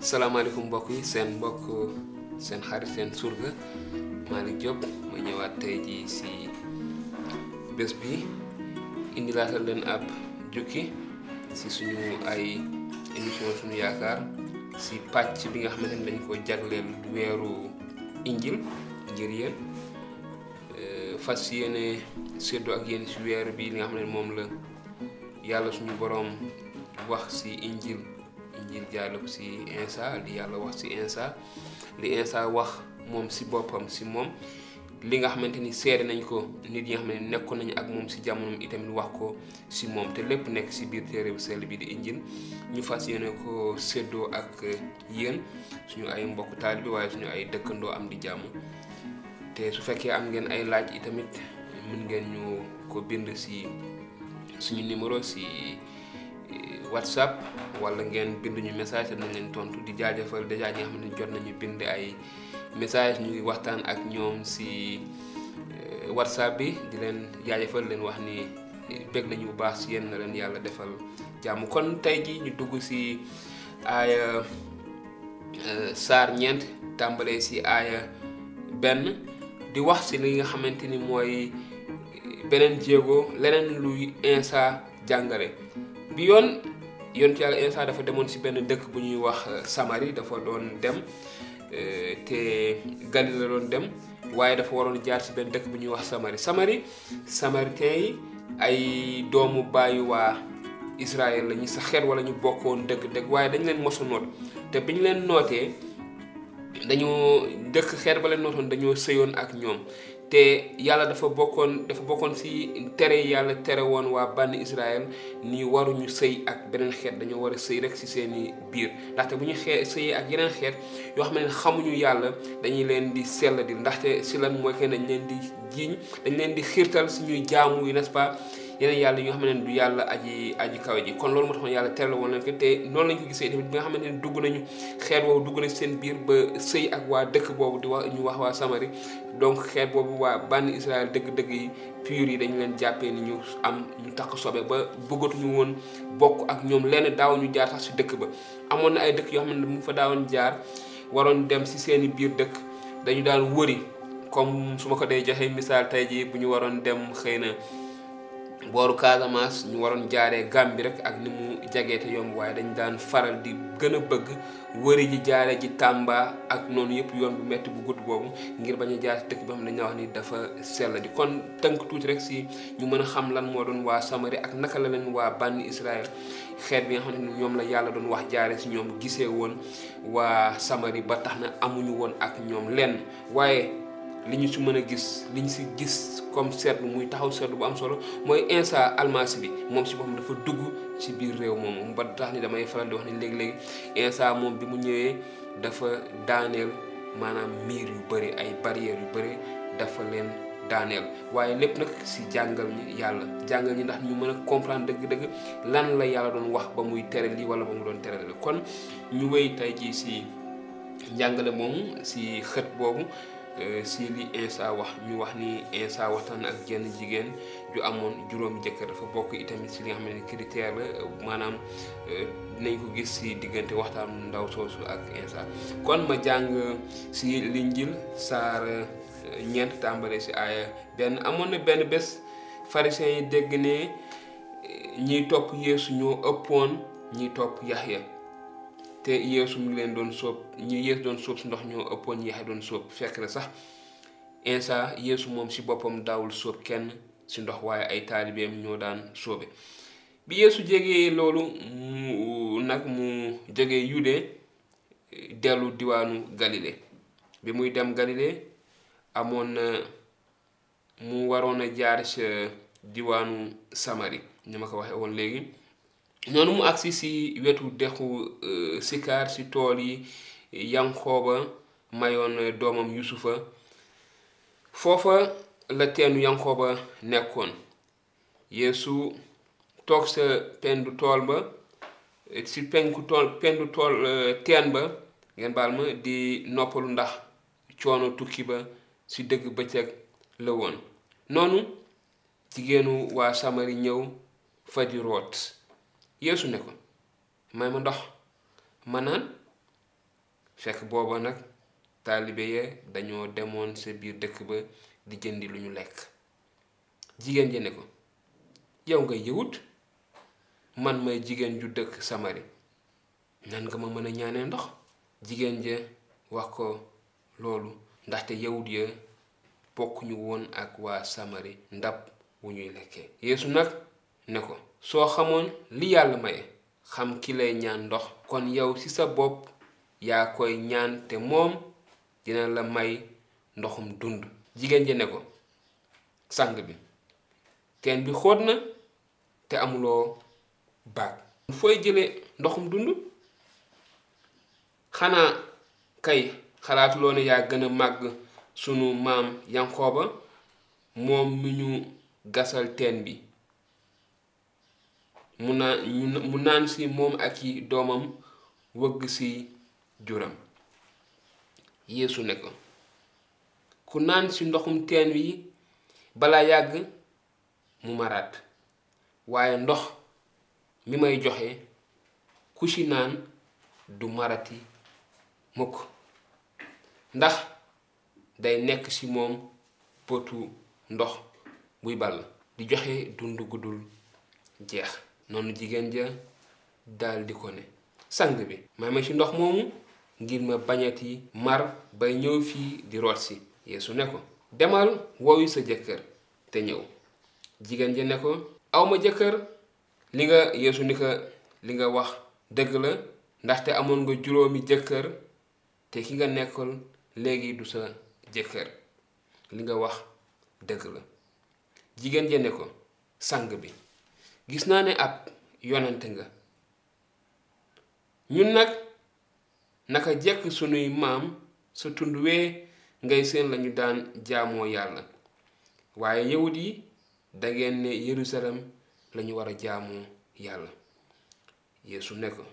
salaamaaleykum mbokk yi seen mbokk seen xarit seen surga Malick Diop ma ñëwaat tey jii si bés bi indilaatal leen ab jukki si suñu ay émission suñu yaakaar si pàcc bi nga xamante ne dañ ko jagleel weeru injil ngir yéen fas yéene séddoo ak yéen si weer bi li nga xam ne moom la yàlla suñu boroom wax si injil ngir jaarale ko si Insa li yàlla wax si Insa li Insa wax moom si boppam si moom li nga xamante ni seede nañ ko nit yi nga xam ne nekkoon nañu ak moom si jamonoom itamit wax ko si moom te lépp nekk si biir téere bu sell bi di injil ñu fas yéene ko séddoo ak yéen suñu ay mbokk taalibe bi waaye suñu ay dëkkandoo am di jàmm te su fekkee am ngeen ay laaj itamit mën ngeen ñu ko bind si suñu numéro si whatsapp wala ngeen bind ñu message te nañ leen tontu di jaajëfal dèjà ñi nga xam ne jot nañu bind ay message ñu ngi waxtaan ak ñoom si whatsapp bi di leen jaajëfal leen wax ni bég nañu bu baax si yéen na leen yàlla defal jàmm kon tey ji ñu dugg si aaya saar ñeent tàmbalee si aaya benn di wax si li nga xamante ni mooy beneen jéego leneen luy insa jàngale bi yoon yonent yàlla Insa dafa demoon si benn dëkk bu ñuy wax euh, Samari dafa doon dem euh, te Galile la doon dem waaye dafa waroon jaar si benn dëkk bu ñuy wax Samari Samari Samaritain yi ay doomu baayu waa Israël la ñu sa xeet wala ñu bokkoon dëgg-dëgg waaye dañ leen mos a noot te bi ñu leen nootee dañoo dëkk xeet ba leen nootoon dañoo sëyoon ak ñoom te yàlla dafa bokkoon dafa bokkoon si tere yàlla tere woon waa bànn Israël ni waruñu sëy ak beneen xeet dañoo war a sëy rek si seeni biir ndaxte bu ñu xee sëyee ak yeneen xeet yoo xam ne xamuñu yàlla dañuy leen di sell di ndaxte si lan mooy que dañ leen di jiiñ dañ leen di xiirtal suñuy jaamu yi n'est-ce pas yeneen yàlla yi nga xam ne du yàlla aji aji kaw ji kon loolu moo tax yàlla tere la woon leen ko te noonu lañ ko gisee tamit bi nga xamante ne dugg nañu xeet woowu dugg nañ seen biir ba sëy ak waa dëkk boobu di wax ñu wax waa Samari donc xeet boobu waa bànn Israël dëgg-dëgg yi pur yi dañu leen jàppee ni ñu am ñu takk sobe ba bëggatuñu woon bokk ak ñoom lenn daaw ñu jaar sax si dëkk ba amoon na ay dëkk yoo xam ne mu fa daawoon jaar waroon dem si seeni biir dëkk dañu daan wëri comme su ma ko dee joxee misaal tey jii bu ñu waroon dem xëy na booru Casamance ñu waroon jaaree Gambie rek ak ni mu jagee te yomb waaye dañ daan faral di gën a bëgg wëri ji jaare ji Tamba ak noonu yëpp yoon bu metti bu gudd boobu ngir bañ a jaar dëkk bi xam ne dañoo wax ni dafa sell di kon tënk tuuti rek si ñu mën a xam lan moo doon waa Samari ak naka la leen waa bànni Israël xeet bi nga xam ne ñoom la yàlla doon wax jaare si ñoom gisee woon waa Samari ba tax na amuñu woon ak ñoom lenn waaye li ñu si mën a gis li ñu si gis comme seetlu muy taxaw seetlu bu am solo mooy Insa Almasi bi moom si boppam dafa dugg ci biir réew moomu ba tax ni damay faral di wax ni léegi-léegi Insa moom bi mu ñëwee dafa daaneel maanaam miir yu bëri ay barrières yu bëri dafa leen daaneel waaye lépp nag si jàngal ñi yàlla jàngal ñi ndax ñu mën a comprendre dëgg-dëgg lan la yàlla doon wax ba muy tere lii wala ba mu doon tere la kon ñu wéy tey jii si njàngale moomu si xët boobu euh, si li Insa wax ñu wax ni Insa waxtaan ak jenn jigéen ju amoon juróom jëkkër dafa bokk itamit si li nga xam ne critère la maanaam euh, dinañ ko gis si diggante waxtaan ndaw soosu ak Insa kon ma jàng si Linjiil saar euh, ñeent tàmbale si aaya benn amoon na benn bés pharisiens yi dégg ne ñiy topp Yeesu ñoo ëppoon ñiy topp Yaxya te yeesu mu ngi leen doon sóob ñi yeesu doon sóob si ndox ñoo ëppoon yeexe doon sóob fekk na sax insa yeesu moom si boppam daawul sóob kenn si ndox waaye ay taalibeem ñoo daan sóobe bi yeesu jegee loolu mu nag mu jóge yude dellu diwaanu galile bi muy dem galile amoon na mu waroon a jaar ca diwaanu Samari ni ma ko waxee woon léegi noonu mu agsi si wetu dexu euh, Sikar si tool yi Yanqooba mayoon doomam Yusufa foofa la teenu Yanqooba nekkoon Yeesu toog sa pendu tool ba si penku tool pendu tool euh, teen ba ngeen baal ma di noppalu ndax coono tukki ba ci dëgg bëccëg la woon noonu jigéenu waa samari ñëw fa di root yeesu ne ko may ma ndox ma naan fekk booba nag taalibe ya dañoo demoon sa biir dëkk ba di jëndi lu ñu lekk jigéen ja ne ko yow nga yëwut man may jigéen ju dëkk samari nan nga ma mën a ñaanee ndox jigéen ja wax ko loolu ndaxte yawut ya bokkuñu woon ak waa samari ndab wu ñuy lekkee yeesu nag ne ko soo xamoon li yàlla maye xam ki lay ñaan ndox kon yow ci sa bopp yaa koy ñaan te moom dina la may ndoxum dund jigéen ja ne ko sang bi teen bi xóot na te amuloo baag fooy jëlee ndoxum dund xanaa kay xalaatuloo ne yaa gën a màgg sunu maam yanqooba moom mi ñu gasal teen bi mu naan mu naan si moom ak i doomam wëgg si juram yeesu ne ko ku naan si ndoxum teen wi balaa yàgg mu maraat waaye ndox mi may joxe ku ci naan du marati mukk ndax day nekk ci moom potu ndox buy ball di joxe dund guddul jeex noonu jigéen ja daal di ko ne sang bi may ma ci ndox moomu ngir ma bañati mar bay ñëw fii di root si yeesu ne ko demal woowi sa jëkkër te ñëw jigéen ji ne ko aw ma jëkkër li nga yeesu ni ko li nga wax dëgg la ndaxte amoon nga juróomi jëkkër te ki nga nekkul léegi du sa jëkkër li nga wax dëgg la jigéen ja ne ko sang bi gis naa ne ab yonent nga ñun nag naka jekk sunuy maam sa tund wee ngay seen lañu daan jaamoo yàlla waaye yawut yi dangeen ne Yerusalem lañu war a jaamoo yàlla Yeesu ne ko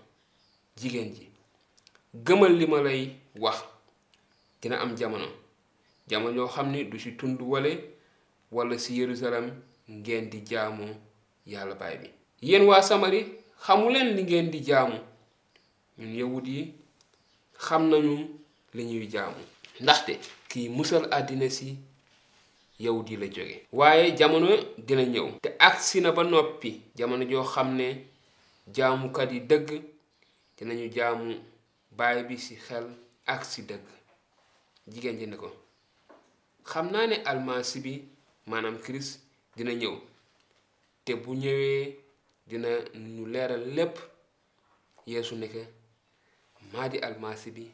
jigéen ji gëmal li ma lay wax dina am jamono jamono yoo xam ne du ci tund wale walla ci Yerusalem ngeen di jaamoo yàlla baay bi yéen waa Samari xamuleen li ngeen di jaamu ñun yawut yi xam nañu li ñuy jaamu ndaxte kiy musal àddina si yawut yi la jóge waaye jamono dina ñëw te agsi na ba noppi jamono joo xam ne jaamukat yi dëgg dinañu jaamu baay bi ci xel ak ci dëgg jigéen ji ne ko xam naa ne almasi bi maanaam Kirist dina ñëw te bu ñëwee dina ñu leeral lépp yeesu ne ko maa di almasi bi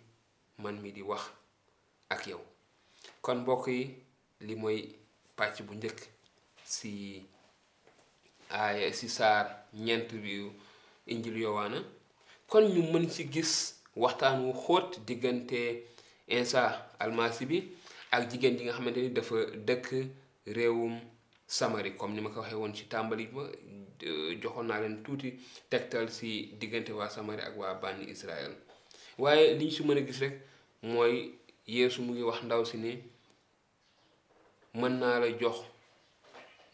man mi di wax ak yow kon mbokk yi li mooy pàcc bu njëkk si aaya si saar ñeent bi injil yowaana kon ñu mën ci gis waxtaan wu xóot diggante insa almasi bi ak jigéen ji nga xamante ni dafa dëkk réewum Samari comme ni ma ko waxee woon ci tàmbali ba joxoon naa leen tuuti tegtal si diggante waa Samari ak waa bànni Israël waaye li ñu si mën a gis rek mooy Yeesu mu ngi wax ndaw si ni mën naa la jox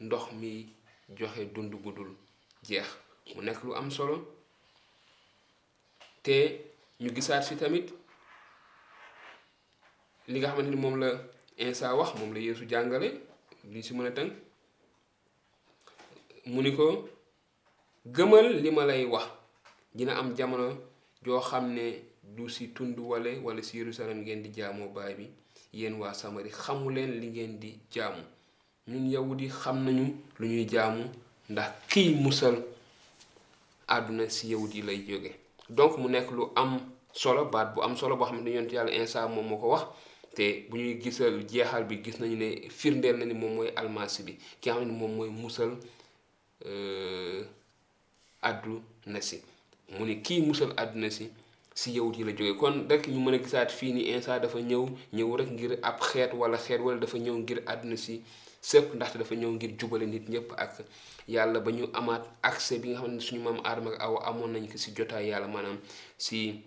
ndox mi joxe dund gudul jeex mu nekk lu am solo te ñu gisaat si tamit li nga xamante ni moom la Insa wax moom la Yeesu jàngale li si mën a tënk mu ni ko gëmal li ma lay wax dina am jamono joo xam ne du si tund wale wala si Yerusalem ngeen di jaamoo baay bi yéen waa Samari xamu leen li ngeen di jaamu ñun yawut yi xam nañu lu ñuy jaamu ndax kiy musal àdduna si yawut yi lay jóge donc mu nekk lu am solo baat bu am solo boo xam ne yonent yàlla Iisaa moom moo ko wax te bu ñuy gisal jeexal bi gis nañu ne firndeel na ni moom mooy almasi bi ki nga xam ne moom mooy musal àdduna si mu ne kii musal àdduna si si yawut yi la jógee kon rek ñu mën a gisaat fii ni Insa dafa ñëw ñëw rek ngir ab xeet wala xeet wala dafa ñëw ngir àdduna si sëpp ndaxte dafa ñëw ngir jubale nit ñëpp ak yàlla ba ñu amaat accès bi nga xam ne suñu maam Aadama ak Awa amoon nañ ko si jotaay yàlla maanaam si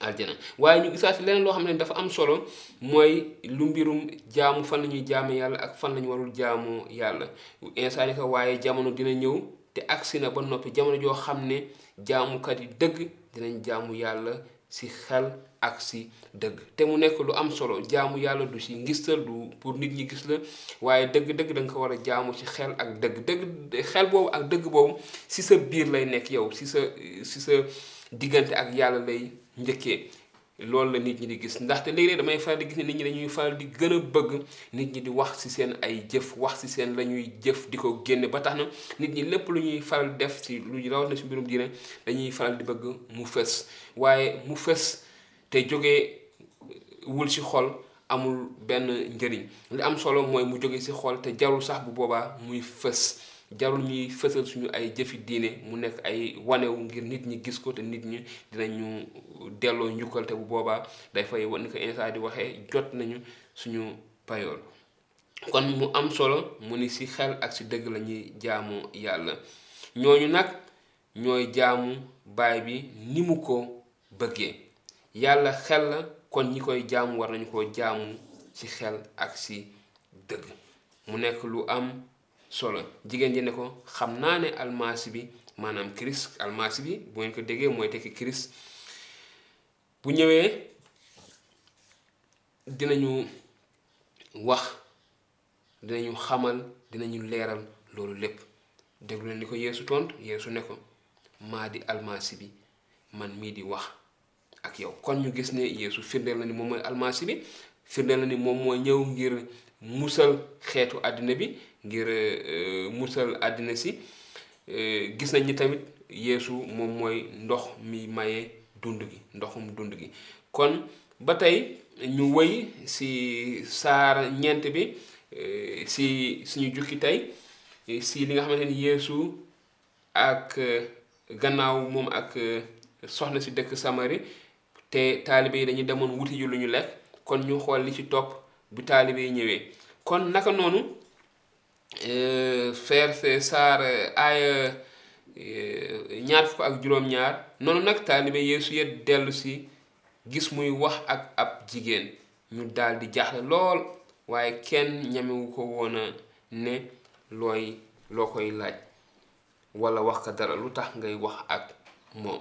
aljana waaye ñu gisaat leneen loo xam ne dafa am solo mooy lu mbirum jaamu fan la ñuy jaamu yàlla ak fan la ñu warul jaamu yàlla insaan ko waaye jamono dina ñëw te agsi na ba noppi jamono joo xam ne jaamukat yi dëgg dinañ jaamu yàlla si xel ak si dëgg te mu nekk lu am solo jaamu yàlla du si ngistal du pour nit ñi gis la waaye dëgg-dëgg da ko war a jaamu si xel ak dëgg dëgg xel boobu ak dëgg boobu si sa biir lay nekk yow si sa si sa diggante ak yàlla lay njëkkee loolu la nit ñi di gis ndaxte léeg-léeg damay faral di gis ne nit ñi dañuy faral di gën a bëgg nit ñi di wax ci seen ay jëf wax ci seen la ñuy jëf di ko génne ba tax na nit ñi lépp lu ñuy faral di def ci lu rawat na ci mbirum diine dañuy faral di bëgg mu fës waaye mu fës te jóge wul ci xol amul benn njëriñ li am solo mooy mu jóge ci xol te jarul sax bu boobaa muy fës jarul ñuy fësal suñu ay jëfi diine mu nekk ay wanewu ngir nit ñi gis ko te nit ñi dinañu delloo njukkal te bu boobaa day fay ni ko Insa di waxee jot nañu suñu payoor kon mu am solo mu ni ci xel ak ci dëgg la ñuy jaamu yàlla ñooñu nag ñooy jaamu baay bi ni mu ko bëggee yàlla xel la kon ñi koy jaamu war nañu ko jaamu ci xel ak ci dëgg mu nekk lu am solo jigéen ji ne ko xam naa ne almasi bi maanaam Christ almasi bi bu ngeen ko déggee mooy tekki Christ bu ñëwee dinañu wax dinañu xamal dinañu leeral loolu lépp déglu leen li ko yeesu tont yeesu ne ko maa di almasi bi man mii di wax ak yow kon ñu gis ne yeesu firndeel na ni moom mooy almasi bi firndeel na ni moom mooy ñëw ngir musal xeetu àddina bi ngir euh, musal àddina si euh, gis nañ ni tamit yeesu moom mooy ndox mi maye dund gi ndoxum dund gi kon ba tey ñu wëy si saar ñeent bi eh, si suñu jukki tey eh, si li nga xamante ni Yeesu ak eh, gannaaw moom ak soxna si dëkk Samari te taalibe yi dañuy demoon wuti ji lu ñu lekk kon ñu xool li ci topp bu taalibe yi ñëwee kon naka noonu verset saar aaya ñaar fukk ak juróom-ñaar noonu nag taalibe Yeesu ya dellu si gis muy wax ak ab jigéen ñu daldi jaaxle lool waaye kenn ñamewu ko woon a ne looy loo koy laaj walla wax ko dara lu tax ngay wax ak moom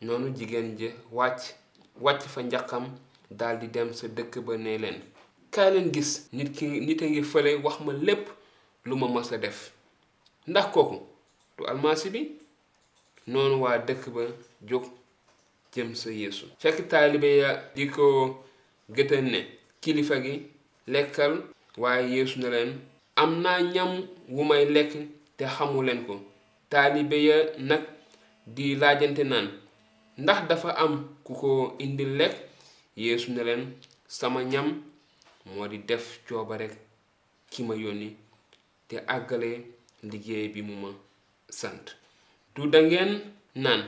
noonu jigéen ja wàcc wàcc fa njaqam daldi dem sa dëkk ba ne leen kaay leen gis nit ki nit a ngi fële wax ma lépp lu ma mës a def ndax kooku du almasi bi noonu waa dëkk ba jóg jëm sa yeesu fekk taalibe ya di ko gëtën ne kilifa gi lekkal waaye yeesu ne leen am naa ñam wu may lekk te xamu leen ko taalibe ya nag di laajante naan ndax dafa am ku ko indi lekk yeesu ne leen sama ñam moo di def cooba rekk ki ma yónni te àggale liggéey bi mu ma sant du dangeen naan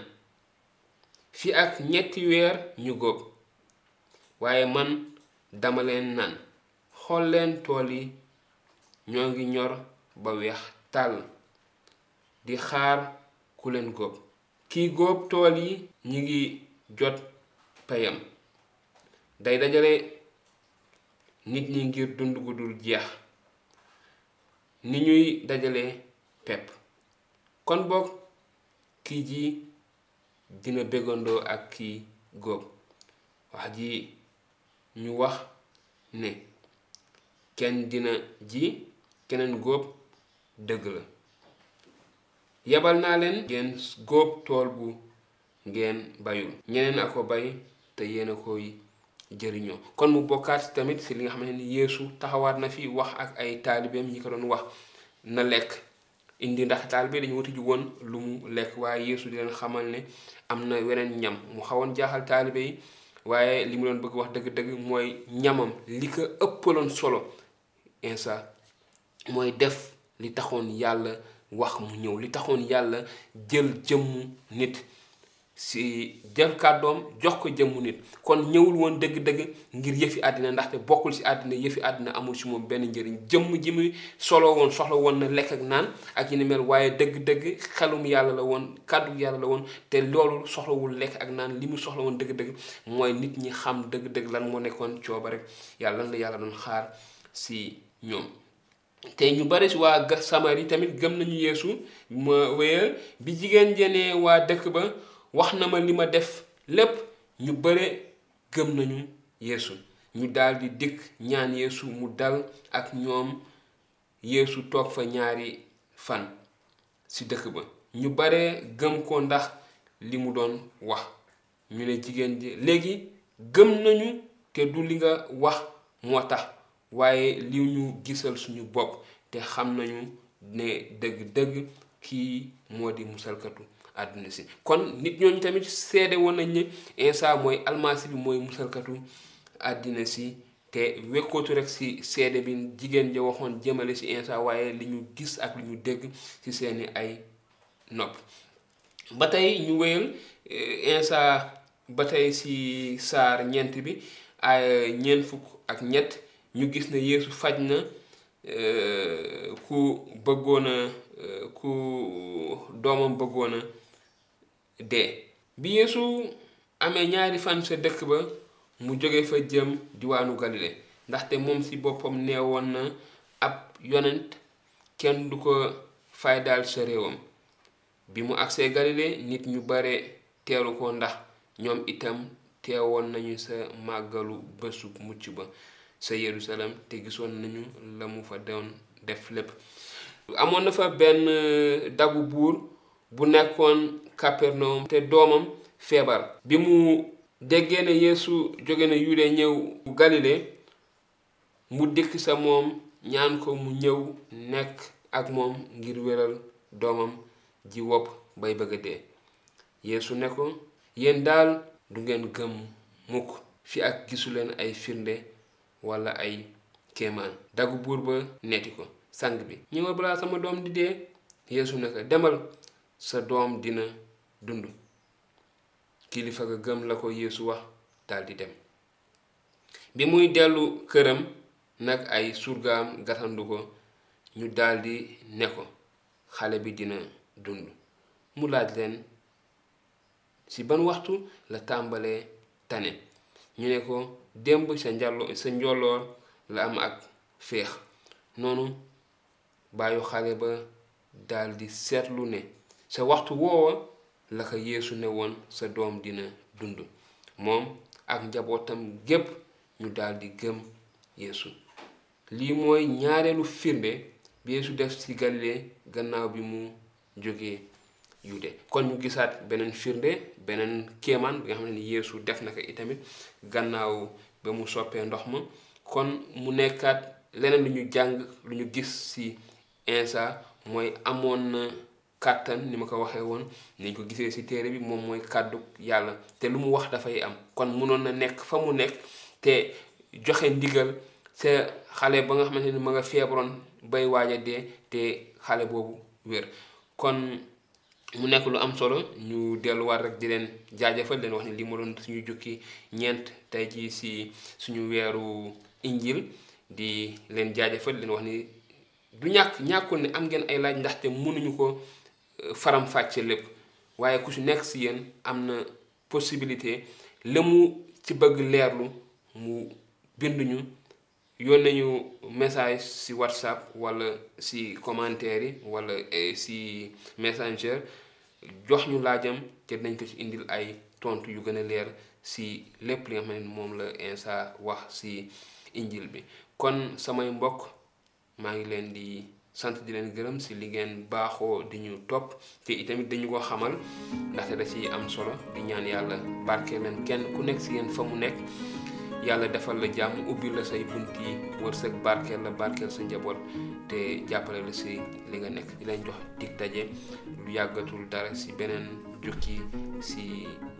fi ak ñetti weer ñu góob waaye man dama leen naan xool leen tool yi ñoo ngi ñor ba weex tàll di xaar ku leen góob kii góob tool yi ñi ngi jot payam day dajale nit ñi ngir dund gu dul jeex ni ñuy dajale pepp kon boog kii ji dina bégandoo ak kii góob wax ji ñu wax ne kenn dina ji keneen góob dëgg la yebal naa leen ngeen góob tool bu ngeen bayul ñeneen a ko bay te yéen a koy jëriñoo kon mu bokkaat tamit si li nga xamante ni yéesu taxawaat na fi wax ak ay taalibeem ñi ko doon wax na lekk indi ndax taalibe dañu wuti ji woon lu mu lekk waaye Yeesu di leen xamal ne am na weneen ñam mu xawoon jaaxal taalibe yi waaye li mu doon bëgg wax dëgg-dëgg mooy ñamam li ko ëppaloon solo insa mooy def li taxoon yàlla wax mu ñëw li taxoon yàlla jël jëmmu nit si jël kàddoom jox ko jëmmu nit kon ñëwul woon dëgg-dëgg ngir yëfi àddina ndaxte bokkul si àddina yëfi àddina amul si moom benn njëriñ jëmm ji muy solo woon soxla woon na lekk ak naan ak yi ni mel waaye dëgg-dëgg xelum yàlla la woon kàddu yàlla la woon te loolu soxlawul lekk ak naan li mu soxla woon dëgg-dëgg mooy nit ñi xam dëgg-dëgg lan moo nekkoon cooba rek yàlla lan la yàlla doon xaar si ñoom te ñu bari si waa Samari tamit gëm nañu Yeesu ma wéyal bi jigéen jenee waa dëkk ba wax na ma li ma def lépp ñu bare gëm nañu Yeesu ñu daldi dikk ñaan Yeesu mu dal ak ñoom Yeesu toog fa ñaari fan ci dëkk ba ñu bare gëm ko ndax li mu doon wax ñu ne jigéen ji léegi gëm nañu te du li nga wax moo tax waaye li ñu gisal suñu bopp te xam nañu ne dëgg-dëgg kii moo di musalkatu àdduna si kon nit ñooñu tamit seede woon nañ ne Insa mooy almasi bi mooy musalkatu àddina si te wekkootu rek si seede bi jigéen ja waxoon jëmale si Insa waaye li ñu gis ak li ñu dégg si seeni ay nopp ba tey ñu wéyal eh, insa ba tey si saar ñeent bi ay ñeent fukk ak ñett ñu gis ne yeesu faj na eh, ku bëggoon a eh, ku doomam bëggoon a dee bi yeesu amee ñaari fan sa dëkk ba mu jóge fa jëm diwaanu galile ndaxte moom si boppam neewoon na ab yonent kenn du ko faydaal sa réewam bi mu agsee galile nit ñu bare teeru ko ndax ñoom itam teewoon nañu sa màggalu bésu mucc ba sa yerusalem te gisoon nañu la mu fa doon def lépp amoon na fa benn euh, dagu buur bu nekkoon capernaum te doomam feebar bi mu déggee ne yeesu jóge na yude ñëw galile mu dikk sa moom ñaan ko mu ñëw nekk ak moom ngir wéral doomam ji wopp bay bëgg a dee yeesu ne ko yéen daal du ngeen gëm mukk fi ak gisuleen ay firnde walla ay kéemaan dagu buur ba neeti ko sang bi ñëwal balaa sama doom di dee yeesu ne ko demal sa doom dina dund kilifa ga gëm la ko yeesu wax daldi dem bi muy dellu këram nag ay surgaam gatandu ko ñu daldi ne ko xale bi dina dund mu laaj leen ci ban waxtu la tàmbalee tane ñu ne ko démb sa njàllo sa njolloor la am ak féex noonu baayu xale ba daldi seetlu ne sa waxtu woowa la ko yeesu ne woon sa doom dina dund moom ak njabootam gépp ñu daldi gëm yeesu lii mooy ñaareelu firnde bi yeesu def ci galile gannaaw bi mu jógee yude kon ñu gisaat beneen firnde beneen kéemaan bi nga xam ne ni yeesu def na ko itamit gannaaw ba mu soppee ndox ma kon mu nekkaat leneen lu ñu jàng lu ñu gis ci insa mooy amoon na kàttan ni ma ko waxee woon ni ko gisee ci téere bi moom mooy kàddu yàlla te lu mu wax dafay am kon munoon na nekk fa mu nekk te joxe ndigal sa xale ba nga xamante ni ma nga feebaroon bay waaj a dee te xale boobu wér kon mu nekk lu am solo ñu delluwaat rek di leen jaajëfal leen wax ne li ma doon suñu jukki ñeent tey jii si suñu weeru injil di leen jaajëfal leen wax ni du ñàkk ñàkkul ne am ngeen ay laaj ndaxte mënuñu ko euh, faram fàcce lépp waaye ku si nekk si yéen am na possibilité la mu ci bëgg leerlu mu binduñu yoon nañu message si whatsapp wala si commentaire yi wala eh, si messenger jox ñu laajam te dañ ko ci indil ay tontu yu gën a leer si lépp li nga xam ne moom la Insa wax si injil bi kon samay mbokk maa ngi leen di sant di leen gërëm si li ngeen baaxoo di ñu topp te itamit dañu ko xamal ndaxte da ciy am solo di ñaan yàlla barke leen kenn ku nekk si yéen fa mu nekk yàlla defal la jàmm ubbi la say bunt yi wërsëg barkeel la barkeel sa njaboot te jàppale la si li nga nekk di leen jox dig daje lu yàggatul dara si beneen jukki si